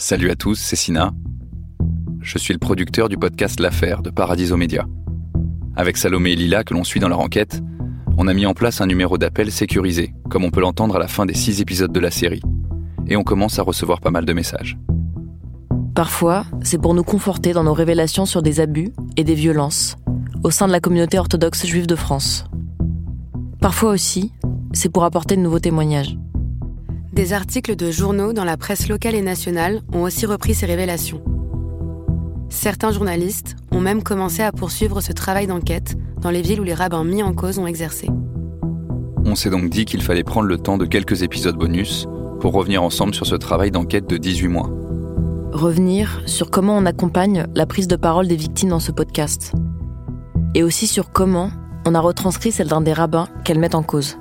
Salut à tous, c'est Sina. Je suis le producteur du podcast L'affaire de Paradiso Média. Avec Salomé et Lila, que l'on suit dans leur enquête, on a mis en place un numéro d'appel sécurisé, comme on peut l'entendre à la fin des six épisodes de la série. Et on commence à recevoir pas mal de messages. Parfois, c'est pour nous conforter dans nos révélations sur des abus et des violences au sein de la communauté orthodoxe juive de France. Parfois aussi, c'est pour apporter de nouveaux témoignages. Des articles de journaux dans la presse locale et nationale ont aussi repris ces révélations. Certains journalistes ont même commencé à poursuivre ce travail d'enquête dans les villes où les rabbins mis en cause ont exercé. On s'est donc dit qu'il fallait prendre le temps de quelques épisodes bonus pour revenir ensemble sur ce travail d'enquête de 18 mois. Revenir sur comment on accompagne la prise de parole des victimes dans ce podcast. Et aussi sur comment on a retranscrit celle d'un des rabbins qu'elles mettent en cause.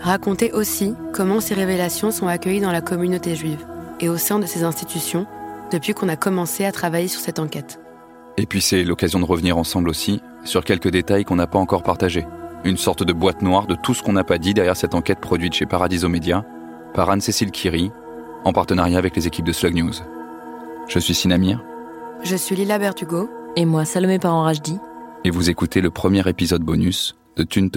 Raconter aussi comment ces révélations sont accueillies dans la communauté juive et au sein de ces institutions depuis qu'on a commencé à travailler sur cette enquête. Et puis c'est l'occasion de revenir ensemble aussi sur quelques détails qu'on n'a pas encore partagés. Une sorte de boîte noire de tout ce qu'on n'a pas dit derrière cette enquête produite chez Paradiso Media par Anne-Cécile Kiri, en partenariat avec les équipes de Slug News. Je suis Sinamir. Je suis Lila Bertugo. Et moi, Salomé Parent-Rajdi. Et vous écoutez le premier épisode bonus de Thune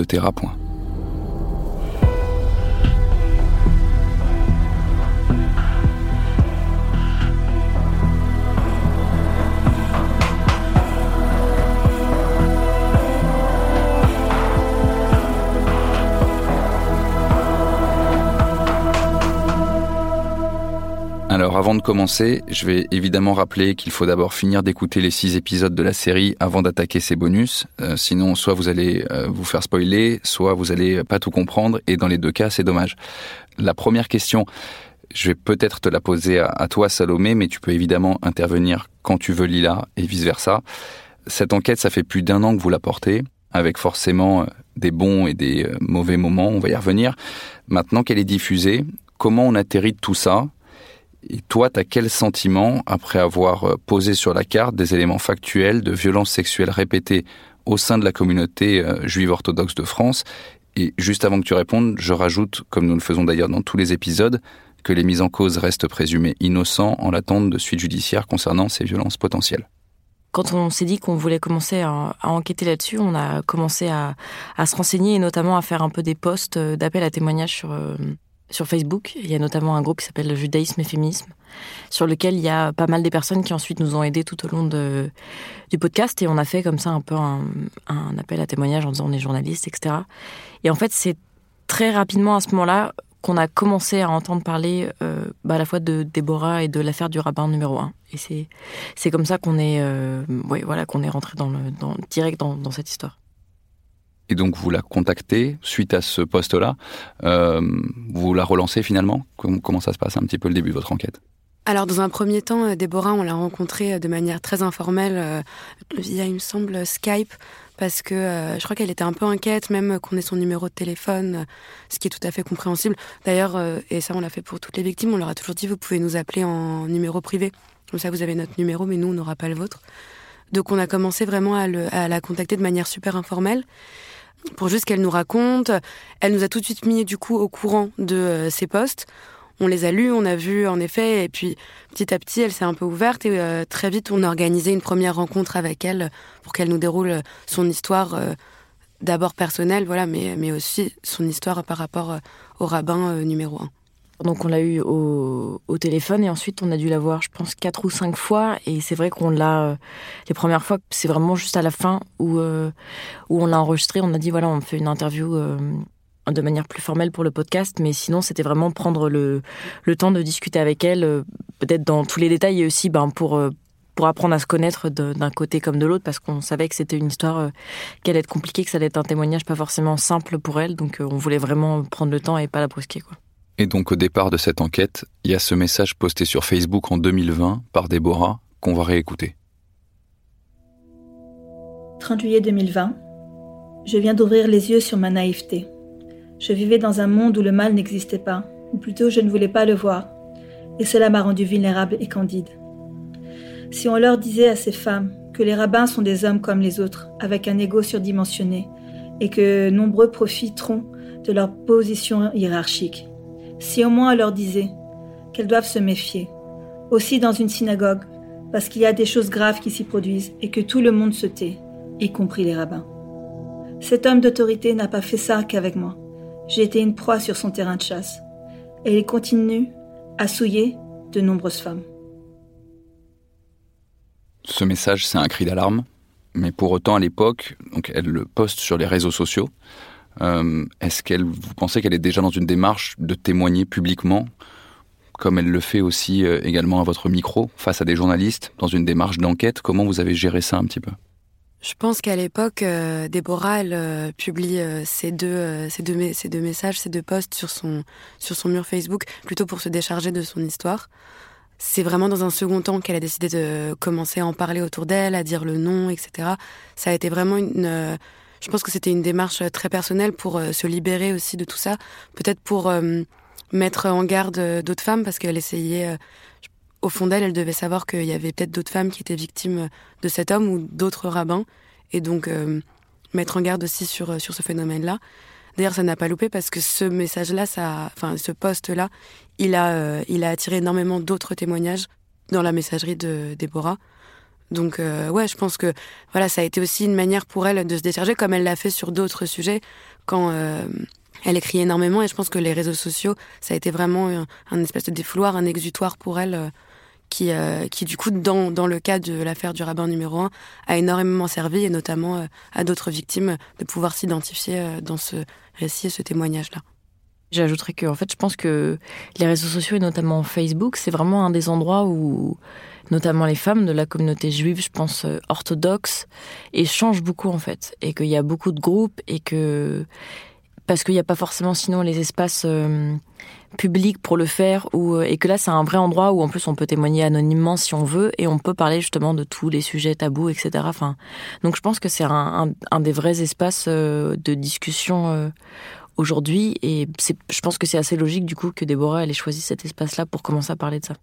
avant de commencer, je vais évidemment rappeler qu'il faut d'abord finir d'écouter les six épisodes de la série avant d'attaquer ces bonus. Euh, sinon, soit vous allez euh, vous faire spoiler, soit vous allez pas tout comprendre. Et dans les deux cas, c'est dommage. La première question, je vais peut-être te la poser à, toi, Salomé, mais tu peux évidemment intervenir quand tu veux, Lila, et vice versa. Cette enquête, ça fait plus d'un an que vous la portez, avec forcément euh, des bons et des mauvais moments. On va y revenir. Maintenant qu'elle est diffusée, comment on atterrit tout ça et toi, tu as quel sentiment après avoir euh, posé sur la carte des éléments factuels de violences sexuelles répétées au sein de la communauté euh, juive orthodoxe de France? Et juste avant que tu répondes, je rajoute, comme nous le faisons d'ailleurs dans tous les épisodes, que les mises en cause restent présumées innocents en l'attente de suites judiciaires concernant ces violences potentielles. Quand on s'est dit qu'on voulait commencer à, enquêter là-dessus, on a commencé à, se renseigner et notamment à faire un peu des posts euh, d'appel à témoignages sur, sur Facebook. Il y a notamment un groupe qui s'appelle le Judaïsme et Féminisme, sur lequel il y a pas mal des personnes qui ensuite nous ont aidés tout au long du podcast. Et on a fait comme ça un peu un, appel à témoignage en disant on est journaliste, etc. Et en fait, c'est très rapidement à ce moment-là qu'on a commencé à entendre parler euh, bah, à la fois de Déborah et de l'affaire du rabbin numéro 1. Et c'est, c'est comme ça qu'on est, euh, voilà, qu'on est rentré dans le, dans, direct dans, dans cette histoire et donc vous la contactez suite à ce poste-là. Euh, vous la relancez finalement? Comment ça se passe un petit peu le début de votre enquête? Alors dans un premier temps, euh, Déborah, on l'a rencontrée euh, de manière très informelle via, il me semble, Skype, parce que je crois qu'elle était un peu inquiète, même qu'on ait son numéro de téléphone, ce qui est tout à fait compréhensible. D'ailleurs, et ça on l'a fait pour toutes les victimes, on leur a toujours dit, vous pouvez nous appeler en numéro privé. Comme ça, vous avez notre numéro, mais nous, on n'aura pas le vôtre. Donc on a commencé vraiment à la contacter de manière super informelle pour juste qu'elle nous raconte. Elle nous a tout de suite mis du coup au courant de euh, ses postes. On les a lus, on a vu en effet, et puis petit à petit, elle s'est un peu ouverte et euh, très vite, on a organisé une première rencontre avec elle pour qu'elle nous déroule son histoire, euh, d'abord personnelle, voilà, mais, mais aussi son histoire par rapport au rabbin numéro un. Donc on l'a eu au, téléphone et ensuite on a dû la voir, je pense, quatre ou cinq fois. Et c'est vrai qu'on l'a, euh, les premières fois, c'est vraiment juste à la fin où, euh, où on l'a enregistré. On a dit, voilà, on fait une interview euh, de manière plus formelle pour le podcast. Mais sinon, c'était vraiment prendre le, le temps de discuter avec elle, peut-être dans tous les détails et aussi ben, pour, pour apprendre à se connaître d'un côté comme de l'autre parce qu'on savait que c'était une histoire qui allait être compliquée, que ça allait être un témoignage pas forcément simple pour elle. Donc on voulait vraiment prendre le temps et pas la brusquer. Quoi. Donc au départ de cette enquête, il y a ce message posté sur Facebook en 2020 par Déborah qu'on va réécouter. 30 juillet 2020. Je viens d'ouvrir les yeux sur ma naïveté. Je vivais dans un monde où le mal n'existait pas, ou plutôt je ne voulais pas le voir, et cela m'a rendu vulnérable et candide. Si on leur disait à ces femmes que les rabbins sont des hommes comme les autres, avec un ego surdimensionné, et que nombreux profiteront de leur position hiérarchique, si au moins on leur disait qu'elles doivent se méfier, aussi dans une synagogue, parce qu'il y a des choses graves qui s'y produisent et que tout le monde se tait, y compris les rabbins. Cet homme d'autorité n'a pas fait ça qu'avec moi. J'ai été une proie sur son terrain de chasse. Et il continue à souiller de nombreuses femmes. Ce message, c'est un cri d'alarme, mais pour autant, à l'époque, elle le poste sur les réseaux sociaux. Euh, est-ce qu'elle, vous pensez qu'elle est déjà dans une démarche de témoigner publiquement, comme elle le fait aussi euh, également à votre micro, face à des journalistes, dans une démarche d'enquête? Comment vous avez géré ça un petit peu? Je pense qu'à l'époque, euh, Déborah, elle publie ces deux, messages, ces deux posts sur son, sur son mur Facebook, plutôt pour se décharger de son histoire. C'est vraiment dans un second temps qu'elle a décidé de commencer à en parler autour d'elle, à dire le nom, etc. Ça a été vraiment une, je pense que c'était une démarche euh, très personnelle pour euh, se libérer aussi de tout ça, peut-être pour euh, mettre en garde d'autres femmes parce qu'elle essayait au fond d'elle, elle devait savoir qu'il y avait peut-être d'autres femmes qui étaient victimes de cet homme ou d'autres rabbins, et donc mettre en garde aussi sur, sur ce phénomène-là. D'ailleurs, ça n'a pas loupé parce que ce message-là, ça, enfin, ce poste-là, il a, il a attiré énormément d'autres témoignages dans la messagerie de Déborah. Donc euh, ouais, je pense que voilà, ça a été aussi une manière pour elle de se décharger, comme elle l'a fait sur d'autres sujets quand euh, elle écrit énormément. Et je pense que les réseaux sociaux, ça a été vraiment un, espèce de défouloir, un exutoire pour elle. Euh, qui, qui du coup, dans, dans le cas de l'affaire du rabbin numéro 1, a énormément servi, et notamment à d'autres victimes, de pouvoir s'identifier dans ce récit et ce témoignage-là. J'ajouterais que, en fait, je pense que les réseaux sociaux, et notamment Facebook, c'est vraiment un des endroits où notamment les femmes de la communauté juive, je pense euh, orthodoxe, échangent beaucoup en fait, et qu'il y a beaucoup de groupes et que parce qu'il n'y a pas forcément sinon les espaces euh, publics pour le faire ou euh, et que là c'est un vrai endroit où en plus on peut témoigner anonymement si on veut et on peut parler justement de tous les sujets tabous etc enfin donc je pense que c'est un, des vrais espaces de discussion aujourd'hui. Et je pense que c'est assez logique du coup que Déborah ait choisi cet espace là pour commencer à parler de ça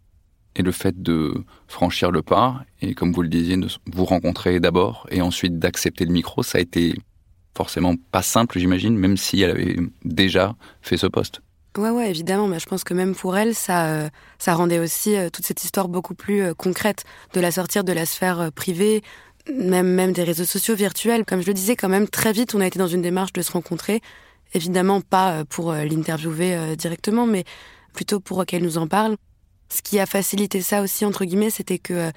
et le fait de franchir le pas et comme vous le disiez, de vous rencontrer d'abord et ensuite d'accepter le micro, ça a été forcément pas simple, j'imagine, même si elle avait déjà fait ce poste. Ouais, ouais, évidemment. Mais je pense que même pour elle, ça, euh, ça rendait aussi euh, toute cette histoire beaucoup plus euh, concrète, de la sortir de la sphère privée, même, même des réseaux sociaux virtuels. Comme je le disais, quand même, très vite, on a été dans une démarche de se rencontrer. Évidemment, pas pour l'interviewer directement, mais plutôt pour qu'elle nous en parle. Ce qui a facilité ça aussi, entre guillemets, c'était que euh,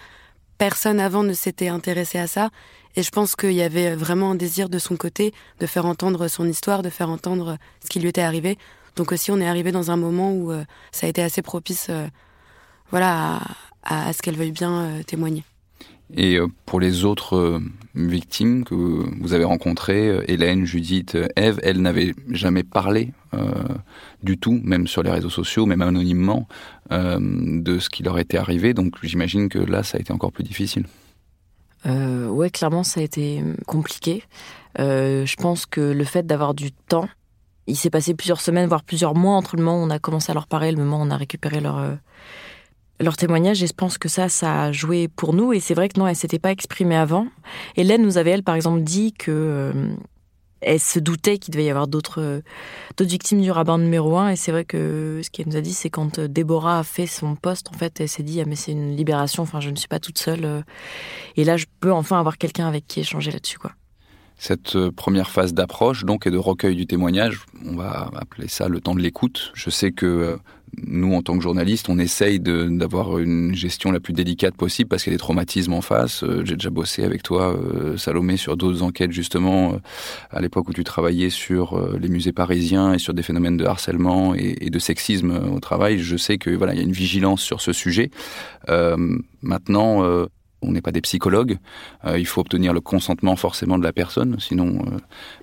personne avant ne s'était intéressé à ça. Et je pense qu'il y avait vraiment un désir de son côté de faire entendre son histoire, de faire entendre ce qui lui était arrivé. Donc aussi, on est arrivé dans un moment où euh, ça a été assez propice euh, voilà, à, ce qu'elle veuille bien témoigner. Et pour les autres victimes que vous avez rencontrées, Hélène, Judith, Eve, elles n'avaient jamais parlé du tout, même sur les réseaux sociaux, même anonymement, euh, de ce qui leur était arrivé. Donc j'imagine que là, ça a été encore plus difficile. Euh, ouais, clairement, ça a été compliqué. Euh, je pense que le fait d'avoir du temps, il s'est passé plusieurs semaines, voire plusieurs mois entre le moment où on a commencé à leur parler et le moment où on a récupéré leur, euh, leur témoignage. Et je pense que ça, ça a joué pour nous. Et c'est vrai que non, elle s'était pas exprimée avant. Hélène nous avait, elle, par exemple, dit que elle se doutait qu'il devait y avoir d'autres d'autres victimes du rabbin numéro un. Et c'est vrai que ce qu'elle nous a dit, c'est quand euh, Déborah a fait son poste, en fait, elle s'est dit ah mais c'est une libération. Enfin, je ne suis pas toute seule. Euh. Et là, je peux enfin avoir quelqu'un avec qui échanger là-dessus, quoi. Cette euh, première phase d'approche, donc, et de recueil du témoignage, on va appeler ça le temps de l'écoute. Je sais que nous, en tant que journalistes, on essaye d'avoir une gestion la plus délicate possible parce qu'il y a des traumatismes en face. Euh, j'ai déjà bossé avec toi, euh, Salomé, sur d'autres enquêtes justement, euh, à l'époque où tu travaillais sur les musées parisiens et sur des phénomènes de harcèlement et, de sexisme au travail. Je sais que voilà, il y a une vigilance sur ce sujet. maintenant, on n'est pas des psychologues. il faut obtenir le consentement forcément de la personne, sinon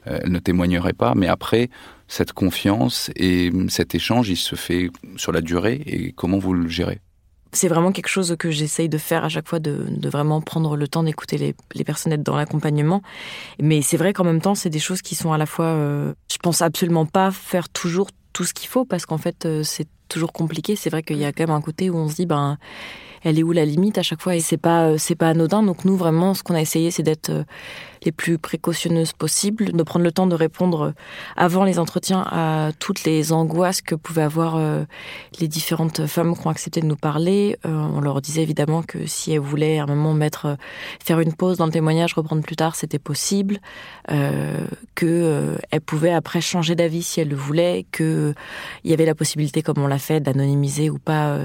elle ne témoignerait pas. Mais après, cette confiance et cet échange, il se fait sur la durée et comment vous le gérez? C'est vraiment quelque chose que j'essaye de faire à chaque fois, de, vraiment prendre le temps d'écouter les, personnes, être dans l'accompagnement. Mais c'est vrai qu'en même temps, c'est des choses qui sont à la fois, euh, je pense absolument pas faire toujours tout ce qu'il faut parce qu'en fait, euh, c'est toujours compliqué. C'est vrai qu'il y a quand même un côté où on se dit, ben, elle est où la limite à chaque fois et c'est pas euh, c'est pas anodin. Donc nous vraiment, ce qu'on a essayé, c'est d'être euh, les plus précautionneuses possibles, de prendre le temps de répondre euh, avant les entretiens à toutes les angoisses que pouvaient avoir les différentes femmes qui ont accepté de nous parler. On leur disait évidemment que si elles voulaient à un moment mettre faire une pause dans le témoignage, reprendre plus tard, c'était possible, que elles pouvaient après changer d'avis si elles le voulaient, que il y avait la possibilité, comme on l'a fait, d'anonymiser ou pas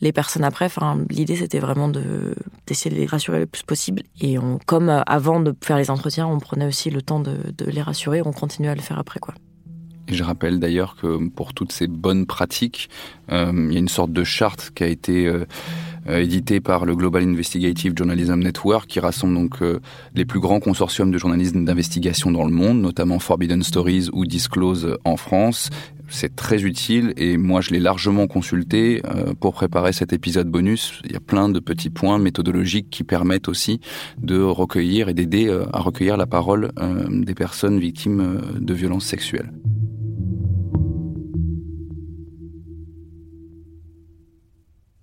les personnes après. L'idée c'était vraiment de d'essayer de les rassurer le plus possible. Et on, comme euh, avant de faire les entretiens, on prenait aussi le temps de, les rassurer. On continuait à le faire après quoi. Je rappelle d'ailleurs que pour toutes ces bonnes pratiques, euh, il y a une sorte de charte qui a été euh, éditée par le Global Investigative Journalism Network, qui rassemble donc les plus grands consortiums de journalisme d'investigation dans le monde, notamment Forbidden Stories ou Disclose en France, c'est très utile et moi je l'ai largement consulté euh, pour préparer cet épisode bonus. Il y a plein de petits points méthodologiques qui permettent aussi de recueillir et d'aider euh, à recueillir la parole euh, des personnes victimes de violences sexuelles.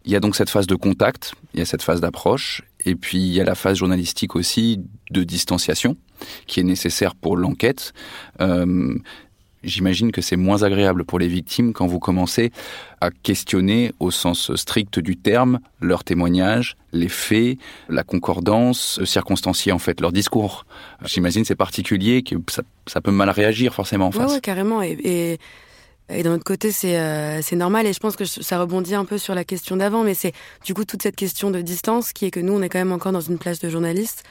Il y a donc cette phase de contact, il y a cette phase d'approche, et puis il y a la phase journalistique aussi de distanciation qui est nécessaire pour l'enquête j'imagine que c'est moins agréable pour les victimes quand vous commencez à questionner au sens strict du terme leurs témoignages, les faits, la concordance, circonstancier en fait leur discours. J'imagine c'est particulier que ça, peut mal réagir forcément en face. Oui, carrément. Et, et, d'un autre côté, c'est euh, c'est normal. Et je pense que ça rebondit un peu sur la question d'avant, mais c'est du coup toute cette question de distance qui est que nous, on est quand même encore dans une place de journaliste.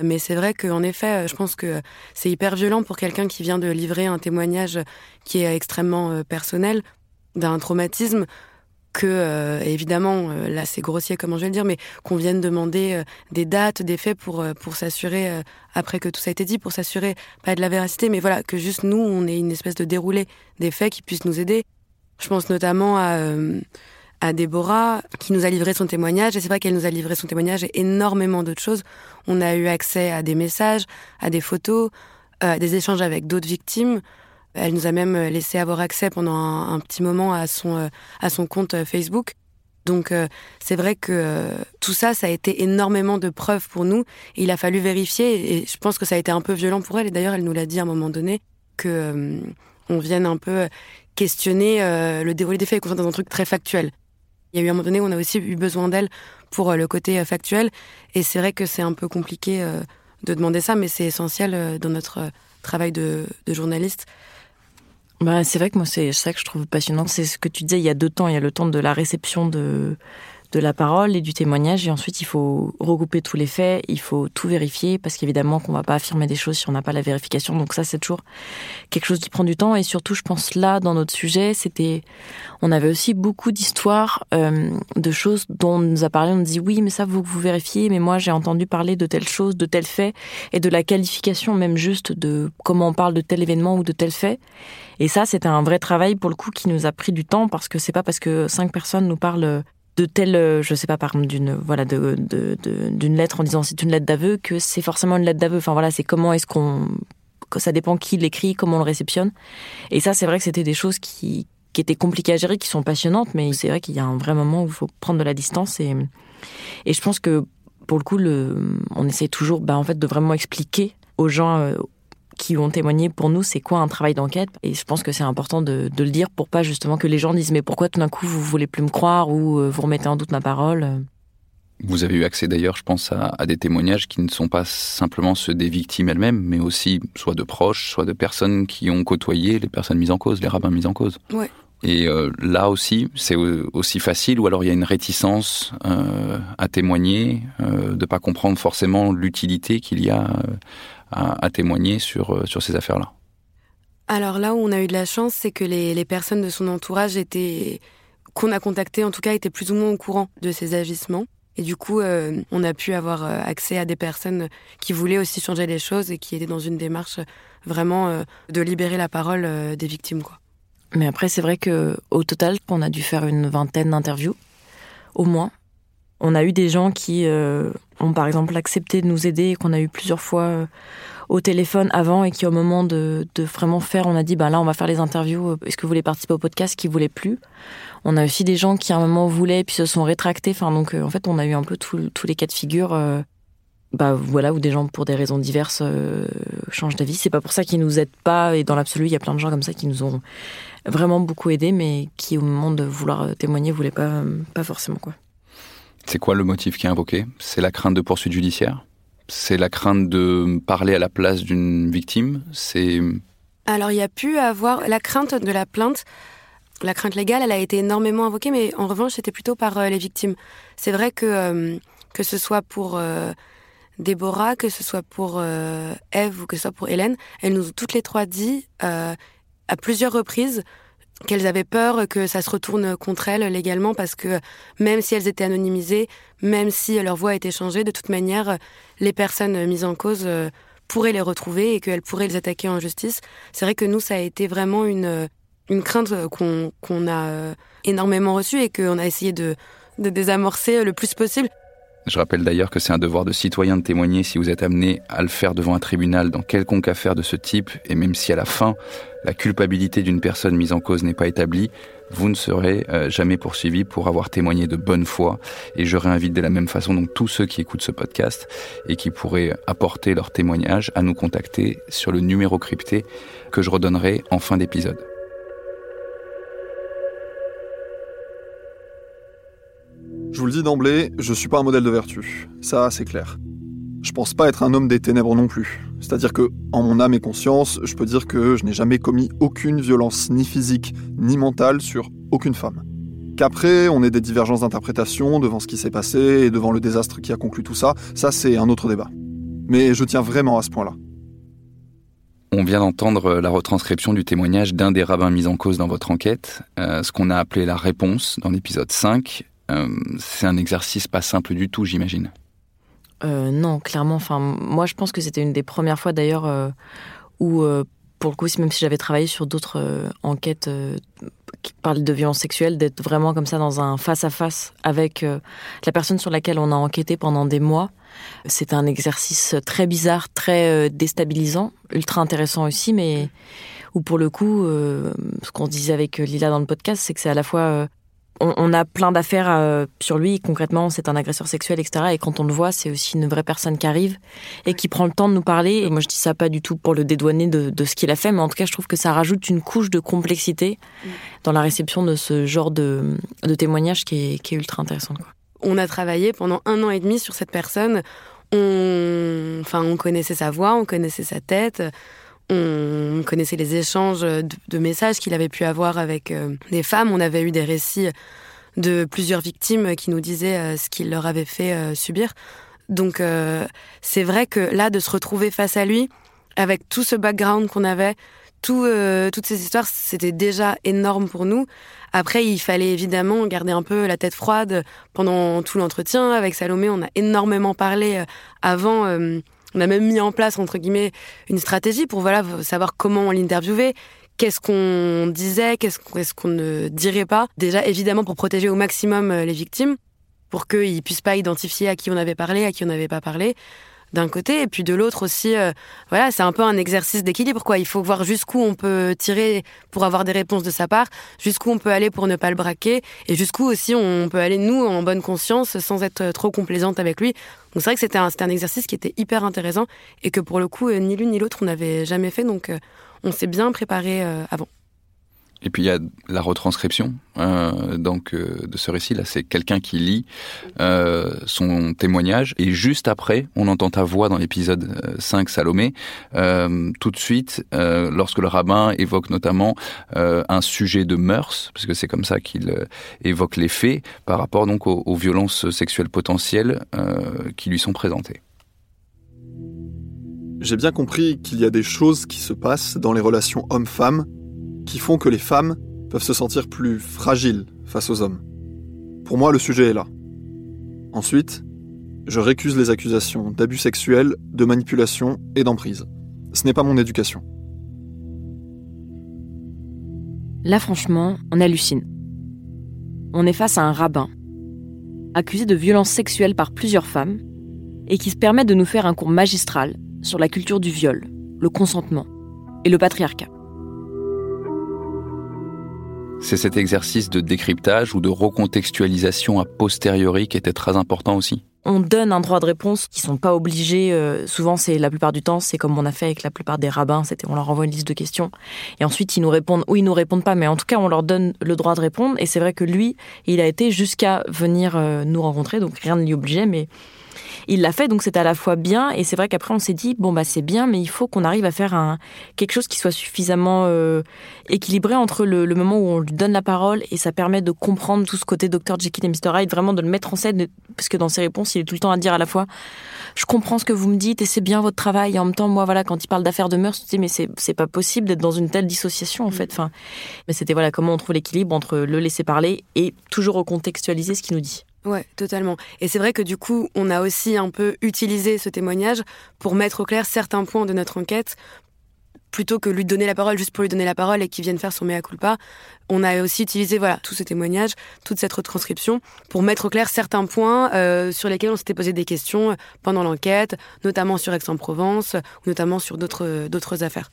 Mais c'est vrai qu'en effet, je pense que c'est hyper violent pour quelqu'un qui vient de livrer un témoignage qui est extrêmement euh, personnel d'un traumatisme que euh, évidemment euh, là c'est grossier comment je vais le dire mais qu'on vienne demander des dates des faits pour pour s'assurer après que tout ça a été dit pour s'assurer pas de la véracité mais voilà que juste nous on ait une espèce de déroulé des faits qui puissent nous aider. Je pense notamment à à Déborah, qui nous a livré son témoignage. Et c'est vrai qu'elle nous a livré son témoignage et énormément d'autres choses. On a eu accès à des messages, à des photos, à euh, des échanges avec d'autres victimes. Elle nous a même laissé avoir accès pendant un, petit moment à son, euh, à son compte euh, Facebook. Donc c'est vrai que tout ça, ça a été énormément de preuves pour nous. Il a fallu vérifier. Et je pense que ça a été un peu violent pour elle. Et d'ailleurs, elle nous l'a dit à un moment donné que on vienne un peu questionner le déroulé des faits et qu'on soit dans un truc très factuel. Il y a eu un moment donné où on a aussi eu besoin d'elle pour euh, le côté euh, factuel. Et c'est vrai que c'est un peu compliqué euh, de demander ça, mais c'est essentiel dans notre travail de, journaliste. Bah, c'est vrai que moi, c'est ça que je trouve passionnant. C'est ce que tu disais il y a deux temps. Il y a le temps de la réception de, de la parole et du témoignage. Et ensuite, il faut regrouper tous les faits, il faut tout vérifier, parce qu'évidemment qu'on va pas affirmer des choses si on n'a pas la vérification. Donc ça, c'est toujours quelque chose qui prend du temps. Et surtout, je pense là, dans notre sujet, c'était, on avait aussi beaucoup d'histoires, euh, de choses dont on nous a parlé. On nous dit oui, mais ça, vous vous vérifiez. Mais moi, j'ai entendu parler de telle chose, de tel fait, et de la qualification même juste de comment on parle de tel événement ou de tel fait. Et ça, c'était un vrai travail pour le coup qui nous a pris du temps parce que c'est pas parce que cinq personnes nous parlent de telle, euh, je sais pas, par exemple, d'une voilà, de, d'une lettre en disant c'est une lettre d'aveu, que c'est forcément une lettre d'aveu. Enfin voilà, c'est comment est-ce qu'on, ça dépend qui l'écrit, comment on le réceptionne. Et ça, c'est vrai que c'était des choses qui, qui étaient compliquées à gérer, qui sont passionnantes, mais c'est vrai qu'il y a un vrai moment où il faut prendre de la distance et, et je pense que pour le coup, on essaie toujours, bah, en fait, de vraiment expliquer aux gens, euh, qui ont témoigné pour nous, c'est quoi un travail d'enquête? Et je pense que c'est important de, le dire pour pas justement que les gens disent mais pourquoi tout d'un coup vous voulez plus me croire ou euh, vous remettez en doute ma parole? Vous avez eu accès d'ailleurs, je pense, à, des témoignages qui ne sont pas simplement ceux des victimes elles-mêmes, mais aussi soit de proches, soit de personnes qui ont côtoyé les personnes mises en cause, les rabbins mis en cause. Ouais. Et euh, là aussi, c'est aussi facile, ou alors il y a une réticence euh, à témoigner, euh, de pas comprendre forcément l'utilité qu'il y a à, témoigner sur, euh, sur ces affaires-là Alors là où on a eu de la chance, c'est que les, les, personnes de son entourage étaient qu'on a contactées, en tout cas, étaient plus ou moins au courant de ces agissements. Et du coup, on a pu avoir accès à des personnes qui voulaient aussi changer les choses et qui étaient dans une démarche vraiment de libérer la parole des victimes. Quoi. Mais après, c'est vrai que au total, on a dû faire une vingtaine d'interviews, au moins. On a eu des gens qui ont par exemple accepté de nous aider et qu'on a eu plusieurs fois au téléphone avant et qui au moment de, vraiment faire, on a dit bah là on va faire les interviews. Est-ce que vous voulez participer au podcast Qui voulait plus? On a aussi des gens qui à un moment voulaient puis se sont rétractés. Enfin donc euh, en fait on a eu un peu tous les cas de figure. Euh, bah voilà où des gens pour des raisons diverses euh, changent d'avis. C'est pas pour ça qu'ils nous aident pas et dans l'absolu il y a plein de gens comme ça qui nous ont vraiment beaucoup aidés mais qui au moment de vouloir témoigner voulaient pas pas forcément quoi. C'est quoi le motif qui est invoqué? C'est la crainte de poursuite judiciaire? C'est la crainte de parler à la place d'une victime? C'est alors il y a pu avoir la crainte de la plainte. La crainte légale, elle a été énormément invoquée, mais en revanche, c'était plutôt par euh, les victimes. C'est vrai que euh, que ce soit pour euh, Déborah, que ce soit pour Eve ou que ce soit pour Hélène, elles nous ont toutes les trois dit à plusieurs reprises qu'elles avaient peur que ça se retourne contre elles légalement parce que même si elles étaient anonymisées, même si leur voix était changée, de toute manière, les personnes mises en cause euh, pourraient les retrouver et qu'elles pourraient les attaquer en justice. C'est vrai que nous, ça a été vraiment une, une crainte qu'on a euh, énormément reçue et qu'on a essayé de, de désamorcer le plus possible. Je rappelle d'ailleurs que c'est un devoir de citoyen de témoigner si vous êtes amené à le faire devant un tribunal dans quelconque affaire de ce type, et même si à la fin, la culpabilité d'une personne mise en cause n'est pas établie, vous ne serez euh, jamais poursuivi pour avoir témoigné de bonne foi. Et je réinvite de la même façon donc tous ceux qui écoutent ce podcast et qui pourraient apporter leur témoignage à nous contacter sur le numéro crypté que je redonnerai en fin d'épisode. Je vous le dis d'emblée, je suis pas un modèle de vertu. Ça, c'est clair. Je pense pas être un homme des ténèbres non plus. C'est-à-dire que, en mon âme et conscience, je peux dire que je n'ai jamais commis aucune violence ni physique ni mentale sur aucune femme. Qu'après, on ait des divergences d'interprétation devant ce qui s'est passé et devant le désastre qui a conclu tout ça, ça c'est un autre débat. Mais je tiens vraiment à ce point-là. On vient d'entendre la retranscription du témoignage d'un des rabbins mis en cause dans votre enquête, euh, ce qu'on a appelé la réponse dans l'épisode 5, euh, c'est un exercice pas simple du tout, j'imagine. Euh, non, clairement. Enfin, moi, je pense que c'était une des premières fois d'ailleurs euh, où, pour le coup, même si j'avais travaillé sur d'autres enquêtes qui parlent de violences sexuelles, d'être vraiment comme ça dans un face à face avec la personne sur laquelle on a enquêté pendant des mois. C'est un exercice très bizarre, très déstabilisant, ultra intéressant aussi, mais où pour le coup, ce qu'on disait avec Lila dans le podcast, c'est que c'est à la fois on, a plein d'affaires euh, sur lui. Concrètement, c'est un agresseur sexuel, etc. Et quand on le voit, c'est aussi une vraie personne qui arrive et qui prend le temps de nous parler. Et moi, je dis ça pas du tout pour le dédouaner de, ce qu'il a fait, mais en tout cas, je trouve que ça rajoute une couche de complexité dans la réception de ce genre de, témoignage qui est, ultra intéressant. On a travaillé pendant un an et demi sur cette personne. On, enfin, on connaissait sa voix, on connaissait sa tête on connaissait les échanges de, messages qu'il avait pu avoir avec euh, des femmes. On avait eu des récits de plusieurs victimes qui nous disaient euh, ce qu'il leur avait fait euh, subir. Donc c'est vrai que là, de se retrouver face à lui, avec tout ce background qu'on avait, toutes ces histoires, c'était déjà énorme pour nous. Après, il fallait évidemment garder un peu la tête froide pendant tout l'entretien. Avec Salomé, on a énormément parlé avant on a même mis en place, entre guillemets, une stratégie pour voilà, savoir comment on l'interviewait, qu'est-ce qu'on disait, qu'est-ce qu'on ne dirait pas. Déjà, évidemment, pour protéger au maximum euh, les victimes, pour qu'ils puissent pas identifier à qui on avait parlé, à qui on n'avait pas parlé d'un côté, et puis de l'autre aussi, euh, voilà, c'est un peu un exercice d'équilibre, quoi. Il faut voir jusqu'où on peut tirer pour avoir des réponses de sa part, jusqu'où on peut aller pour ne pas le braquer, et jusqu'où aussi on peut aller, nous, en bonne conscience, sans être trop complaisante avec lui. Donc c'est vrai que c'était un, exercice qui était hyper intéressant, et que pour le coup, euh, ni l'une ni l'autre, on n'avait jamais fait, donc euh, on s'est bien préparé avant. Et puis il y a la retranscription euh, donc euh, de ce récit là, c'est quelqu'un qui lit euh, son témoignage et juste après, on entend ta voix dans l'épisode 5 Salomé. tout de suite, lorsque le rabbin évoque notamment un sujet de mœurs, parce que c'est comme ça qu'il évoque les faits par rapport donc aux, aux violences sexuelles potentielles qui lui sont présentées. J'ai bien compris qu'il y a des choses qui se passent dans les relations hommes-femmes qui font que les femmes peuvent se sentir plus fragiles face aux hommes. Pour moi, le sujet est là. Ensuite, je récuse les accusations d'abus sexuels, de manipulation et d'emprise. Ce n'est pas mon éducation. Là, franchement, on hallucine. On est face à un rabbin, accusé de violences sexuelles par plusieurs femmes, et qui se permet de nous faire un cours magistral sur la culture du viol, le consentement et le patriarcat. C'est cet exercice de décryptage ou de recontextualisation a posteriori qui était très important aussi on donne un droit de réponse qui sont pas obligés. Euh, souvent, c'est la plupart du temps, c'est comme on a fait avec la plupart des rabbins. On leur envoie une liste de questions et ensuite ils nous répondent ou ils nous répondent pas, mais en tout cas, on leur donne le droit de répondre. Et c'est vrai que lui, il a été jusqu'à venir euh, nous rencontrer, donc rien ne l'y obligeait, mais il l'a fait, donc c'est à la fois bien, et c'est vrai qu'après on s'est dit, bon bah c'est bien, mais il faut qu'on arrive à faire un, quelque chose qui soit suffisamment euh, équilibré entre le, moment où on lui donne la parole, et ça permet de comprendre tout ce côté Dr Jekyll et Mr Hyde, vraiment de le mettre en scène, parce que dans ses réponses, il est tout le temps à dire à la fois, je comprends ce que vous me dites, et c'est bien votre travail, et en même temps, moi voilà, quand il parle d'affaires de mœurs, je me dis, mais c'est pas possible d'être dans une telle dissociation en fait. Enfin, mais c'était voilà comment on trouve l'équilibre entre le laisser parler et toujours recontextualiser ce qu'il nous dit. Ouais, totalement. Et c'est vrai que du coup, on a aussi un peu utilisé ce témoignage pour mettre au clair certains points de notre enquête, plutôt que lui donner la parole juste pour lui donner la parole et qu'il vienne faire son mea culpa. On a aussi utilisé voilà tout ce témoignage, toute cette retranscription pour mettre au clair certains points euh, sur lesquels on s'était posé des questions pendant l'enquête, notamment sur Aix-en-Provence, notamment sur d'autres d'autres affaires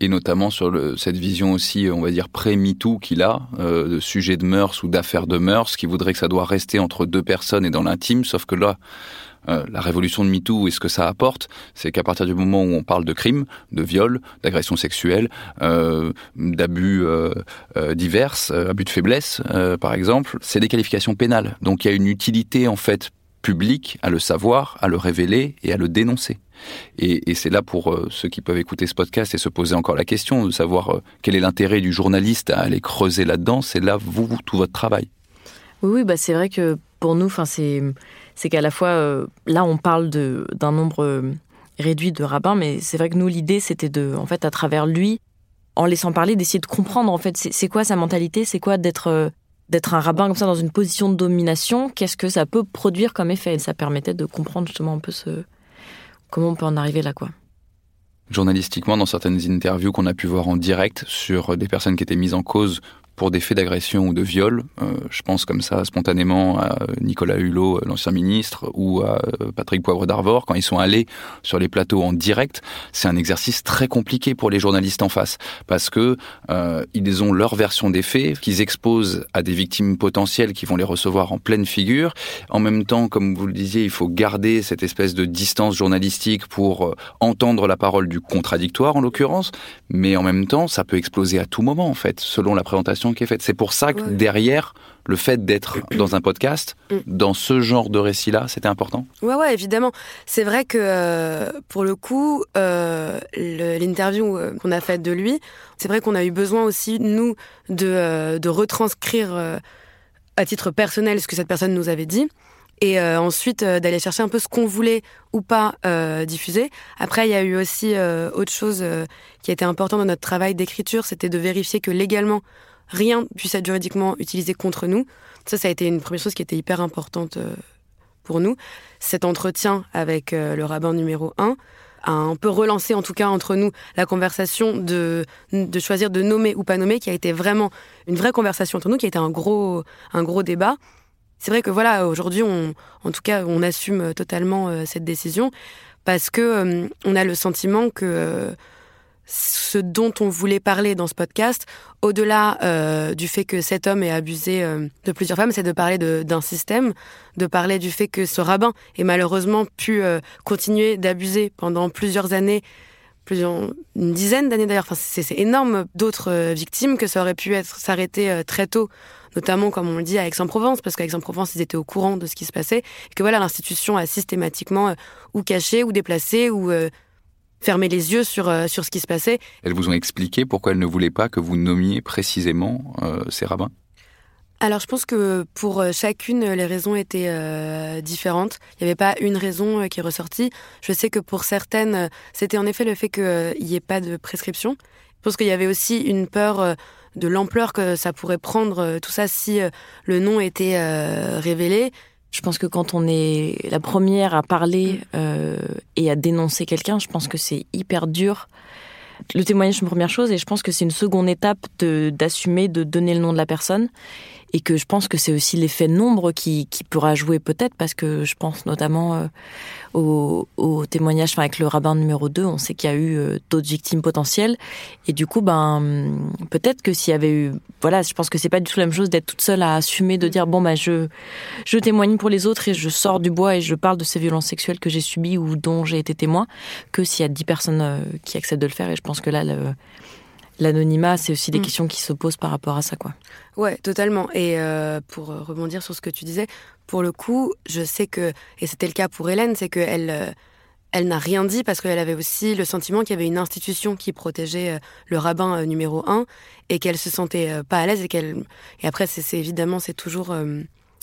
et notamment sur le, cette vision aussi, on va dire, pré-MeToo qu'il a, euh, de sujet de mœurs ou d'affaires de mœurs, qui voudrait que ça doit rester entre deux personnes et dans l'intime, sauf que là, euh, la révolution de MeToo et ce que ça apporte, c'est qu'à partir du moment où on parle de crimes, de viols, d'agressions sexuelles, euh, d'abus euh, euh divers, abus de faiblesse, par exemple, c'est des qualifications pénales. Donc il y a une utilité en fait publique à le savoir, à le révéler et à le dénoncer. Et, c'est là pour euh, ceux qui peuvent écouter ce podcast et se poser encore la question de savoir euh, quel est l'intérêt du journaliste à aller creuser là-dedans. C'est là, vous, tout votre travail. Oui, oui bah c'est vrai que pour nous, c'est, c'est qu'à la fois, euh, là, on parle d'un nombre réduit de rabbins, mais c'est vrai que nous, l'idée, c'était de, en fait, à travers lui, en laissant parler, d'essayer de comprendre, en fait, c'est quoi sa mentalité, c'est quoi d'être d'être un rabbin comme ça dans une position de domination, qu'est-ce que ça peut produire comme effet? Et Ça permettait de comprendre justement un peu ce, comment on peut en arriver là, quoi. Journalistiquement, dans certaines interviews qu'on a pu voir en direct sur des personnes qui étaient mises en cause pour des faits d'agression ou de viol. Euh, je pense comme ça spontanément à Nicolas Hulot, l'ancien ministre, ou à euh, Patrick Poivre d'Arvor, quand ils sont allés sur les plateaux en direct. C'est un exercice très compliqué pour les journalistes en face, parce que euh, ils ont leur version des faits, qu'ils exposent à des victimes potentielles qui vont les recevoir en pleine figure. En même temps, comme vous le disiez, il faut garder cette espèce de distance journalistique pour euh, entendre la parole du contradictoire, en l'occurrence, mais en même temps, ça peut exploser à tout moment, en fait, selon la présentation qui est faite. C'est pour ça que derrière, le fait d'être dans un podcast, mm. dans ce genre de récit-là, c'était important? Ouais, ouais, évidemment. C'est vrai que euh, pour le coup, euh, l'interview euh, qu'on a faite de lui, c'est vrai qu'on a eu besoin aussi, nous, de, de retranscrire à titre personnel ce que cette personne nous avait dit et ensuite d'aller chercher un peu ce qu'on voulait ou pas diffuser. Après, il y a eu aussi autre chose qui été important dans notre travail d'écriture, c'était de vérifier que légalement rien puisse être juridiquement utilisé contre nous. Ça, ça a été une première chose qui était hyper importante euh, pour nous. Cet entretien avec euh, le rabbin numéro 1 a un peu relancé, en tout cas entre nous, la conversation de, de choisir de nommer ou pas nommer, qui a été vraiment une vraie conversation entre nous, qui a été un gros, un gros débat. C'est vrai que voilà, aujourd'hui, en tout cas, on assume totalement euh, cette décision parce que on a le sentiment que ce dont on voulait parler dans ce podcast, au-delà euh, du fait que cet homme ait abusé euh, de plusieurs femmes, c'est de parler d'un système, de parler du fait que ce rabbin ait malheureusement pu euh, continuer d'abuser pendant plusieurs années, plusieurs, une dizaine d'années d'ailleurs. Enfin, c'est énorme d'autres victimes que ça aurait pu s'arrêter très tôt, notamment comme on le dit à Aix-en-Provence, parce qu'à Aix-en-Provence ils étaient au courant de ce qui se passait, et que voilà l'institution a systématiquement ou caché ou déplacé ou fermer les yeux sur, euh, sur ce qui se passait. Elles vous ont expliqué pourquoi elles ne voulaient pas que vous nommiez précisément euh, ces rabbins? Alors je pense que pour euh, chacune, les raisons étaient différentes. Il n'y avait pas une raison qui est ressortie. Je sais que pour certaines, c'était en effet le fait qu'il n'y ait pas de prescription. Je pense qu'il y avait aussi une peur de l'ampleur que ça pourrait prendre, tout ça, si le nom était révélé. Je pense que quand on est la première à parler euh, et à dénoncer quelqu'un, je pense que c'est hyper dur. Le témoignage, c'est une première chose, et je pense que c'est une seconde étape d'assumer, de, donner le nom de la personne et que je pense que c'est aussi l'effet nombre qui, qui pourra jouer peut-être parce que je pense notamment euh, au, au, témoignage enfin, avec le rabbin numéro 2, on sait qu'il y a eu euh, d'autres victimes potentielles. Et du coup ben peut-être que s'il y avait eu voilà, je pense que c'est pas du tout la même chose d'être toute seule à assumer de dire bon ben je je témoigne pour les autres et je sors du bois et je parle de ces violences sexuelles que j'ai subies ou dont j'ai été témoin que s'il y a dix personnes euh, qui acceptent de le faire. Et je pense que là le l'anonymat, c'est aussi des mm. questions qui se posent par rapport à ça, quoi. Ouais, totalement. Et euh, pour euh, rebondir sur ce que tu disais, pour le coup, je sais que, et c'était le cas pour Hélène, c'est qu'elle euh, elle n'a rien dit parce qu'elle avait aussi le sentiment qu'il y avait une institution qui protégeait le rabbin numéro un et qu'elle se sentait pas à l'aise et qu'elle et après c'est évidemment c'est toujours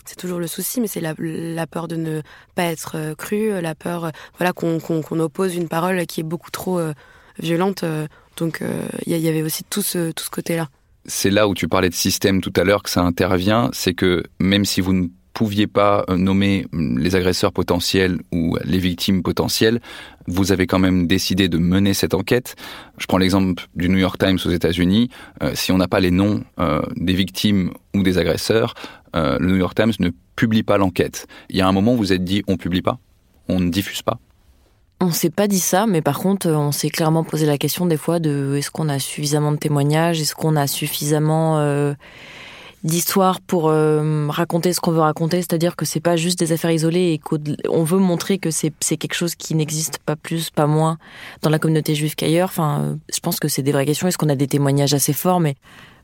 c'est toujours le souci mais c'est la, la, peur de ne pas être crue la peur voilà qu'on oppose une parole qui est beaucoup trop violente donc euh, il y, avait aussi tout ce, tout ce côté-là. C'est là où tu parlais de système tout à l'heure que ça intervient, c'est que même si vous ne pouviez pas euh, nommer hum, les agresseurs potentiels ou les victimes potentielles, vous avez quand même décidé de mener cette enquête. Je prends l'exemple du New York Times aux États-Unis. Euh, si on n'a pas les noms des victimes ou des agresseurs, le New York Times ne publie pas l'enquête. Il y a un moment où vous êtes dit on publie pas, on ne diffuse pas. On s'est pas dit ça, mais par contre, on s'est clairement posé la question des fois de est-ce qu'on a suffisamment de témoignages, est-ce qu'on a suffisamment euh, d'histoires pour euh, raconter ce qu'on veut raconter, c'est-à-dire que c'est pas juste des affaires isolées et qu'on veut montrer que c'est quelque chose qui n'existe pas plus, pas moins dans la communauté juive qu'ailleurs. Enfin, je pense que c'est des vraies questions. Est-ce qu'on a des témoignages assez forts, mais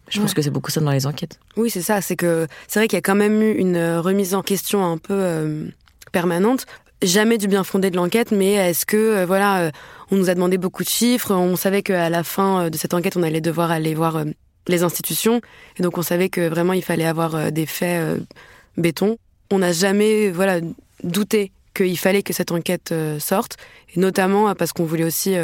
je pense que c'est beaucoup ça dans les enquêtes. Oui, c'est ça. C'est que c'est vrai qu'il y a quand même eu une remise en question un peu euh, permanente jamais du bien fondé de l'enquête, mais est-ce que euh, voilà, euh, on nous a demandé beaucoup de chiffres, on savait qu'à la fin euh, de cette enquête, on allait devoir aller voir les institutions, et donc on savait que vraiment il fallait avoir des faits béton. On n'a jamais voilà douté qu'il fallait que cette enquête sorte, et notamment parce qu'on voulait aussi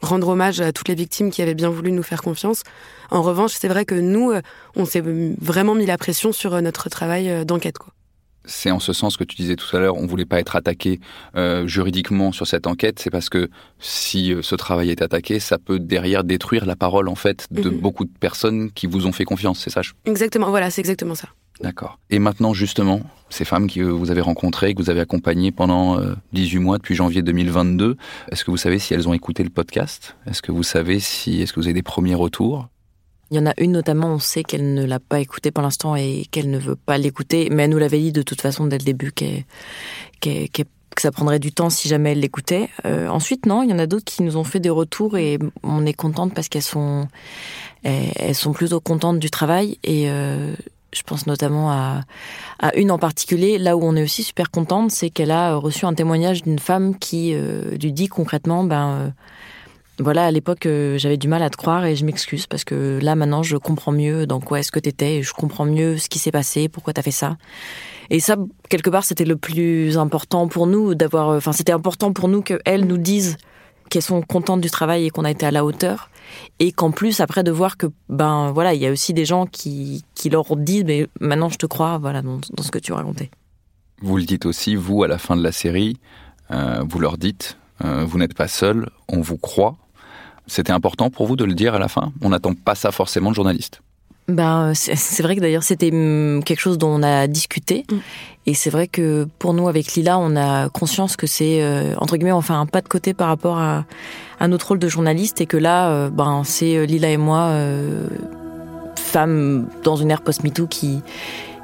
rendre hommage à toutes les victimes qui avaient bien voulu nous faire confiance. En revanche, c'est vrai que nous, on s'est vraiment mis la pression sur notre travail d'enquête, quoi. C'est en ce sens que tu disais tout à l'heure, on voulait pas être attaqué euh, juridiquement sur cette enquête. C'est parce que si euh, ce travail est attaqué, ça peut derrière détruire la parole en fait de mhm. beaucoup de personnes qui vous ont fait confiance. C'est ça Exactement. Voilà, c'est exactement ça. D'accord. Et maintenant, justement, ces femmes que vous avez rencontrées, que vous avez accompagnées pendant 18 euh, mois depuis janvier 2022, est-ce que vous savez si elles ont écouté le podcast? Est-ce que vous savez si, est-ce que vous avez des premiers retours? Il y en a une notamment, on sait qu'elle ne l'a pas écouté pour l'instant et qu'elle ne veut pas l'écouter, mais elle nous l'avait dit de toute façon dès le début que ça prendrait du temps si jamais elle l'écoutait. Euh, ensuite, non, il y en a d'autres qui nous ont fait des retours et on est contente parce qu'elles sont, elles sont plutôt contentes du travail et euh, je pense notamment à, à, une en particulier. Là où on est aussi super contente, c'est qu'elle a reçu un témoignage d'une femme qui euh, lui dit concrètement, ben voilà, à l'époque, euh, j'avais du mal à te croire et je m'excuse parce que là, maintenant, je comprends mieux dans quoi est-ce que t'étais et je comprends mieux ce qui s'est passé, pourquoi t'as fait ça. Et ça, quelque part, c'était le plus important pour nous d'avoir, euh, enfin, c'était important pour nous qu'elles nous disent qu'elles sont contentes du travail et qu'on a été à la hauteur. Et qu'en plus, après, de voir que, ben, voilà, il y a aussi des gens qui, qui leur disent, mais maintenant, je te crois, voilà, dans, ce que tu racontais. Vous le dites aussi, vous, à la fin de la série, euh, vous leur dites, vous n'êtes pas seul, on vous croit. C'était important pour vous de le dire à la fin? On n'attend pas ça forcément de journaliste. Ben, c'est vrai que d'ailleurs c'était hum, quelque chose dont on a discuté mm. et c'est vrai que pour nous avec Lila on a conscience que c'est euh, entre guillemets on fait un pas de côté par rapport à, à notre rôle de journaliste et que là euh, ben c'est euh, Lila et moi femmes dans une ère post-MeToo qui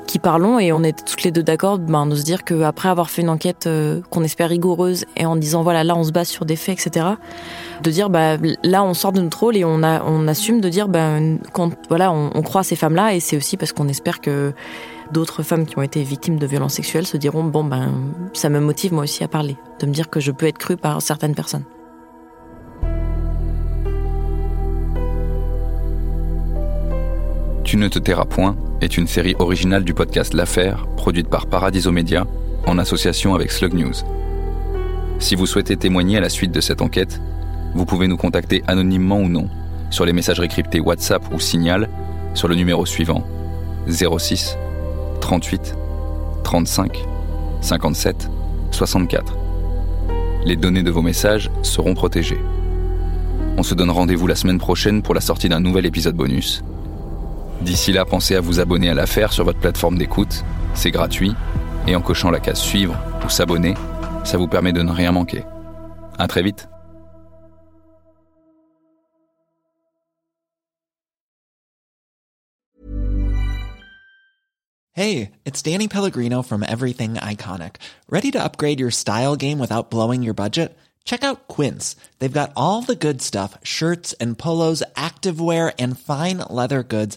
qui parlons et on est toutes les deux d'accord ben, de se dire qu'après avoir fait une enquête euh, qu'on espère rigoureuse et en disant voilà là on se base sur des faits etc de dire bah là on sort de notre rôle et on a on assume de dire ben voilà on croit à ces femmes là et c'est aussi parce qu'on espère que d'autres femmes qui ont été victimes de violences sexuelles se diront bon ben ça me motive moi aussi à parler de me dire que je peux être crue par certaines personnes. Tu ne te tairas point est une série originale du podcast L'Affaire, produite par Paradiso Media, en association avec Slug News. Si vous souhaitez témoigner à la suite de cette enquête, vous pouvez nous contacter anonymement ou non sur les messageries cryptées WhatsApp ou Signal sur le numéro suivant 06 38 35 57 64. Les données de vos messages seront protégées. On se donne rendez-vous la semaine prochaine pour la sortie d'un nouvel épisode bonus. D'ici là, pensez à vous abonner à l'affaire sur votre plateforme d'écoute. C'est gratuit. Et en cochant la case suivre ou s'abonner, ça vous permet de ne rien manquer. À très vite. Hey, it's Danny Pellegrino from Everything Iconic. Ready to upgrade your style game without blowing your budget? Check out Quince. They've got all the good stuff shirts and polos, activewear, and fine leather goods,